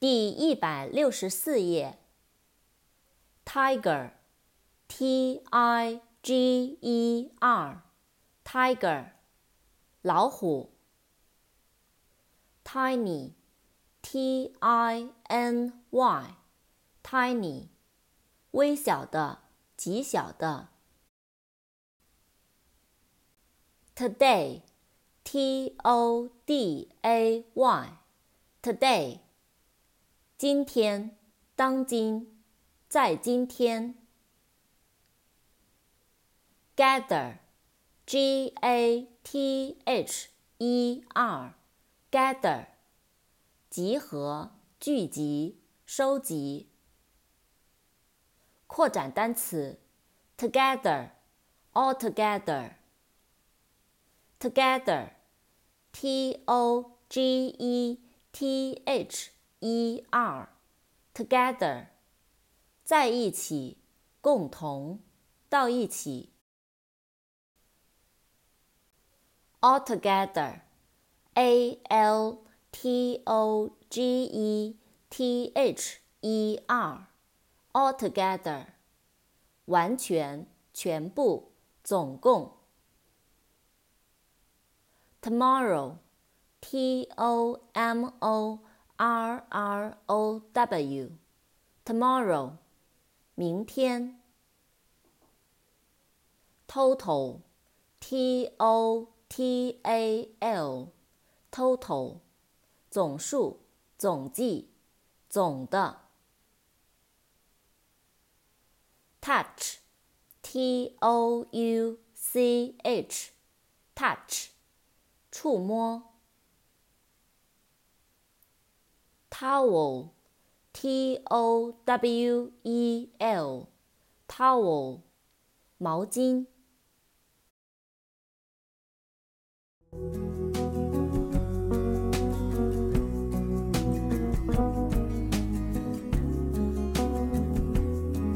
第一百六十四页。Tiger，T I G E R，Tiger，老虎。Tiny，T I N Y，Tiny，微小的，极小的。Today，T O D A Y，Today。今天，当今，在今天。Gather，G A T H E R，Gather，集合、聚集、收集。扩展单词：together，altogether，together，T O G E T H。一二，together，在一起，共同，到一起。altogether，a l t o g e t h e r，altogether，完全，全部，总共。tomorrow，t o m o R R O W，tomorrow，明天。Total，T O T A L，total，总数，总计，总的。Touch，T O U C H，touch，触摸。Towel, t o w e l, towel, 毛巾。